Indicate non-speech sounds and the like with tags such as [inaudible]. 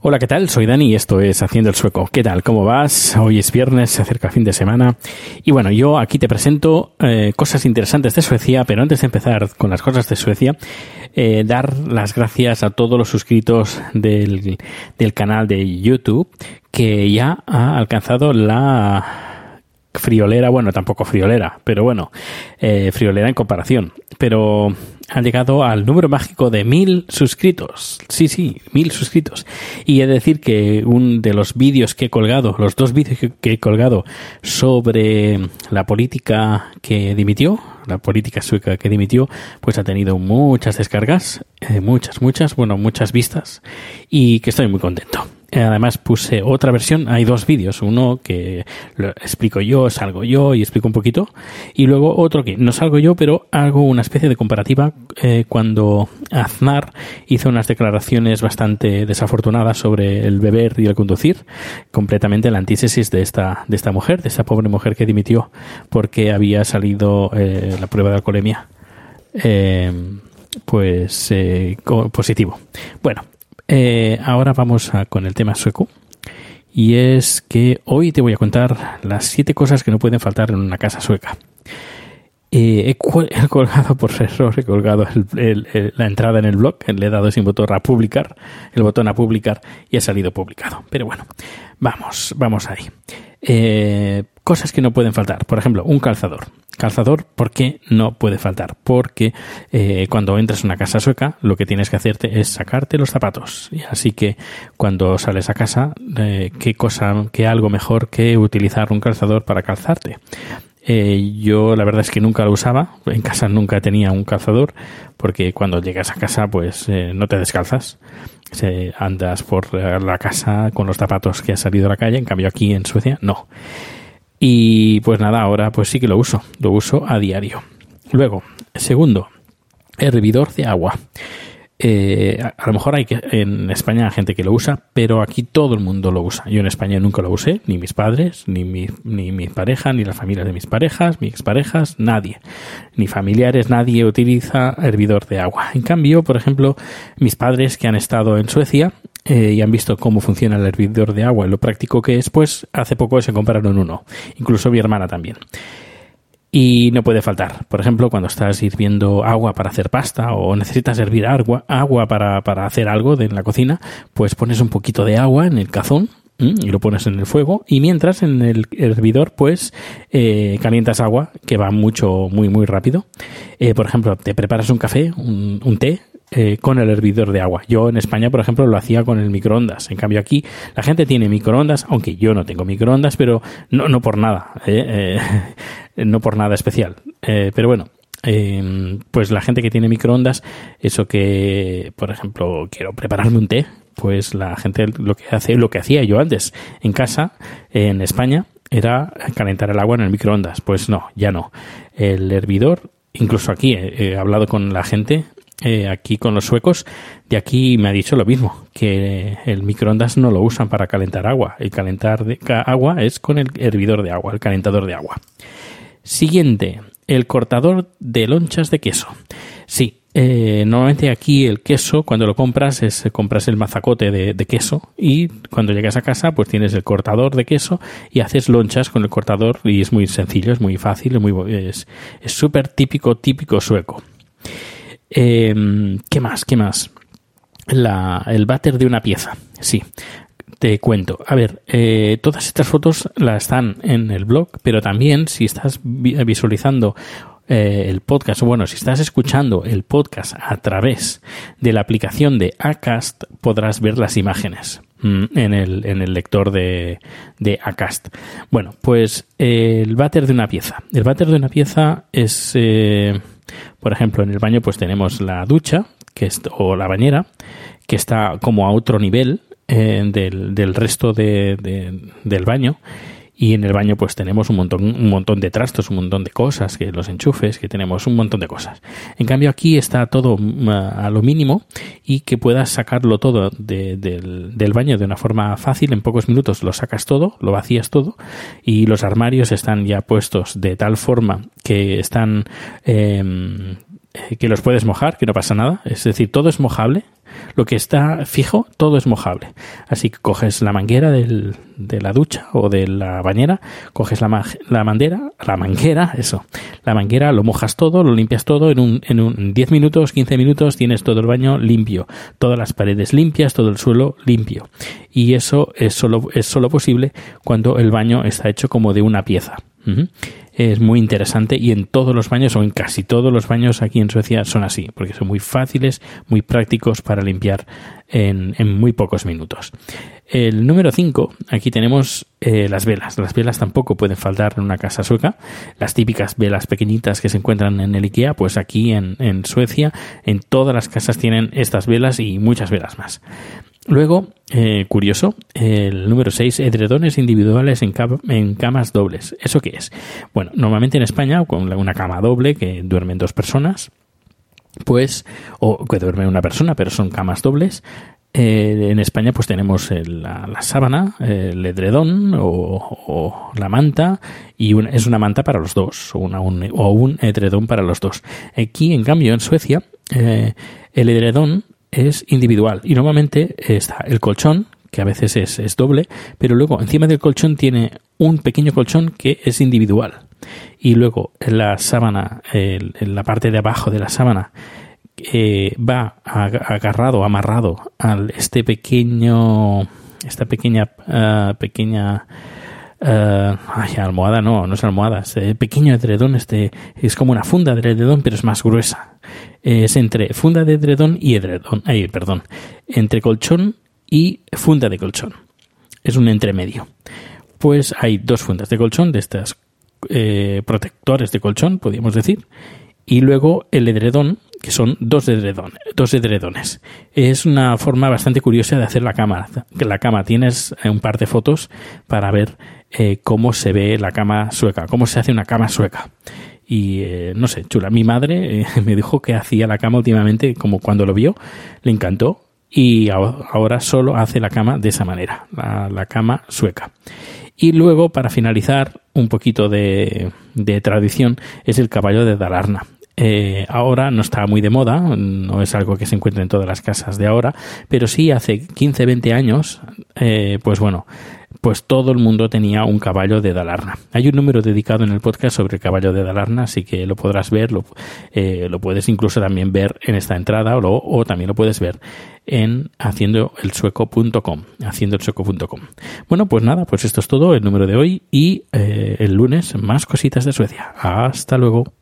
Hola, ¿qué tal? Soy Dani y esto es Haciendo el Sueco. ¿Qué tal? ¿Cómo vas? Hoy es viernes, se acerca fin de semana. Y bueno, yo aquí te presento eh, cosas interesantes de Suecia, pero antes de empezar con las cosas de Suecia, eh, dar las gracias a todos los suscritos del, del canal de YouTube que ya ha alcanzado la friolera, bueno, tampoco friolera, pero bueno, eh, friolera en comparación. Pero han llegado al número mágico de mil suscritos. Sí, sí, mil suscritos. Y he de decir que un de los vídeos que he colgado, los dos vídeos que he colgado sobre la política que dimitió, la política sueca que dimitió, pues ha tenido muchas descargas, eh, muchas, muchas, bueno, muchas vistas y que estoy muy contento. Además puse otra versión, hay dos vídeos, uno que lo explico yo, salgo yo y explico un poquito, y luego otro que no salgo yo, pero hago una especie de comparativa eh, cuando Aznar hizo unas declaraciones bastante desafortunadas sobre el beber y el conducir, completamente la antítesis de esta, de esta mujer, de esta pobre mujer que dimitió porque había salido eh, la prueba de alcoholemia. Eh, pues positivo. Bueno, ahora vamos a- con el tema sueco. Y es que hoy te voy a contar las siete cosas que no pueden faltar en una casa sueca. Eh, [laughs] he, colgado por error, he colgado el- la entrada en el blog, le he dado sin botón a publicar, el botón a publicar y ha salido publicado. Pero bueno, vamos, vamos ahí. Eh, cosas que no pueden faltar. Por ejemplo, un calzador. Calzador, ¿por qué no puede faltar? Porque eh, cuando entras a una casa sueca, lo que tienes que hacerte es sacarte los zapatos. Así que cuando sales a casa, eh, qué cosa, qué algo mejor que utilizar un calzador para calzarte. Eh, yo la verdad es que nunca lo usaba, en casa nunca tenía un calzador, porque cuando llegas a casa pues eh, no te descalzas, Se- andas por la casa con los zapatos que has salido a la calle, en cambio aquí en Suecia no. Y pues nada, ahora pues sí que lo uso, lo uso a diario. Luego, segundo, hervidor de agua. Eh, a, lo mejor hay que en España hay gente que lo usa, pero aquí todo el mundo lo usa. Yo en España nunca lo usé, ni mis padres, ni mi, ni mi pareja, ni las familias de mis parejas, mis exparejas, nadie. Ni familiares, nadie utiliza hervidor de agua. En cambio, por ejemplo, mis padres que han estado en Suecia eh, y han visto cómo funciona el hervidor de agua y lo práctico que es, pues hace poco se compraron uno. Incluso mi hermana también. Y no puede faltar. Por ejemplo, cuando estás hirviendo agua para hacer pasta o necesitas hervir agua, agua para, para hacer algo de en la cocina, pues pones un poquito de agua en el cazón y lo pones en el fuego y mientras en el hervidor pues eh, calientas agua que va mucho, muy, muy rápido. Eh, por ejemplo, te preparas un café, un, un té eh, con el hervidor de agua. Yo en España, por ejemplo, lo hacía con el microondas. En cambio aquí la gente tiene microondas, aunque yo no tengo microondas, pero no, no por nada, ¿eh? Eh, [laughs] no por nada especial. Eh, pero bueno, eh, pues la gente que tiene microondas, eso que, por ejemplo, quiero prepararme un té, pues la gente lo que hace, lo que hacía yo antes en casa, en España, era calentar el agua en el microondas. Pues no, ya no. El hervidor, incluso aquí he, he hablado con la gente, eh, aquí con los suecos, de aquí me ha dicho lo mismo, que el microondas no lo usan para calentar agua. El calentar de agua es con el hervidor de agua, el calentador de agua. Siguiente, el cortador de lonchas de queso. Sí, eh, normalmente aquí el queso, cuando lo compras, es compras el mazacote de, de, queso y cuando llegas a casa, pues tienes el cortador de queso y haces lonchas con el cortador y es muy sencillo, es muy fácil, es muy es súper típico, típico sueco. Eh, ¿Qué más? ¿Qué más? La, el váter de una pieza. Sí, te cuento. A ver, eh, todas estas fotos las están en el blog, pero también si estás visualizando eh, el podcast, o bueno, si estás escuchando el podcast a través de la aplicación de Acast, podrás ver las imágenes en el, en el lector de, de Acast. Bueno, pues eh, el váter de una pieza. El váter de una pieza es, eh, por ejemplo, en el baño pues tenemos la ducha que es, o la bañera, que está como a otro nivel del, del, resto de, del baño y en el baño pues tenemos un montón, un montón de trastos, un montón de cosas, que los enchufes, que tenemos un montón de cosas. En cambio aquí está todo mm, a lo mínimo y que puedas sacarlo todo del, del, baño de una forma fácil, en pocos minutos lo sacas todo, lo vacías todo y los armarios están ya puestos de tal forma que están... Eh, que los puedes mojar, que no pasa nada. Es decir, todo es mojable, lo que está fijo, todo es mojable. Así que coges la manguera del, de la ducha o de la bañera, coges la, la la manguera, eso, la manguera, lo mojas todo, lo limpias todo, en un, en un 10 minutos, 15 minutos tienes todo el baño limpio, todas las paredes limpias, todo el suelo limpio. Y eso es solo, es solo posible cuando el baño está hecho como de una pieza es muy interesante y en todos los baños o en casi todos los baños aquí en Suecia son así, porque son muy fáciles, muy prácticos para limpiar en, en muy pocos minutos. El número 5, aquí tenemos eh, las velas. Las velas tampoco pueden faltar en una casa sueca. Las típicas velas pequeñitas que se encuentran en el IKEA, pues aquí en, en Suecia, en todas las casas tienen estas velas y muchas velas más. Luego, eh, curioso, el número 6, edredones individuales en, camas dobles. ¿Eso qué es? Bueno, normalmente en España, con una cama doble que duermen dos personas, pues, o que duerme una persona, pero son camas dobles, eh, en España pues tenemos la, la, sábana, el edredón o, la manta y es una manta para los dos o, una, un, o un edredón para los dos. Aquí en cambio en Suecia eh, el edredón es individual y normalmente está el colchón, que a veces es, es doble, pero luego encima del colchón tiene un pequeño colchón que es individual. Y luego en la sábana, en la parte de abajo de la sábana, eh, va agarrado, amarrado a este pequeño, esta pequeña, uh, pequeña, uh, ay, almohada, no, no es almohada, este pequeño edredón, este, es como una funda de edredón, pero es más gruesa es entre funda de edredón y edredón, ay, perdón, entre colchón y funda de colchón. Es un entremedio. Pues hay dos fundas de colchón, de estas eh, protectores de colchón, podríamos decir, y luego el edredón, que son dos, edredón, dos edredones. Es una forma bastante curiosa de hacer la cama. La cama tienes un par de fotos para ver eh, cómo se ve la cama sueca, cómo se hace una cama sueca y eh, no sé, chula. Mi madre eh, [laughs] me dijo que hacía la cama últimamente, como cuando lo vio, le encantó y ahora solo hace la cama de esa manera, la, cama sueca. Y luego, para finalizar, un poquito de, tradición, es el caballo de Dalarna. Ahora no está muy de moda, no es algo que se encuentre en todas las casas de ahora, pero sí hace 15, 20 años, pues bueno, pues todo el mundo tenía un caballo de Dalarna. Hay un número dedicado en el podcast sobre el caballo de Dalarna, así que lo podrás ver, lo, eh, lo puedes incluso también ver en esta entrada o, o también lo puedes ver en haciendoelsueco.com, haciendoelsueco.com. Bueno, pues nada, pues esto es todo, el número de hoy y eh, el lunes más cositas de Suecia. Hasta luego.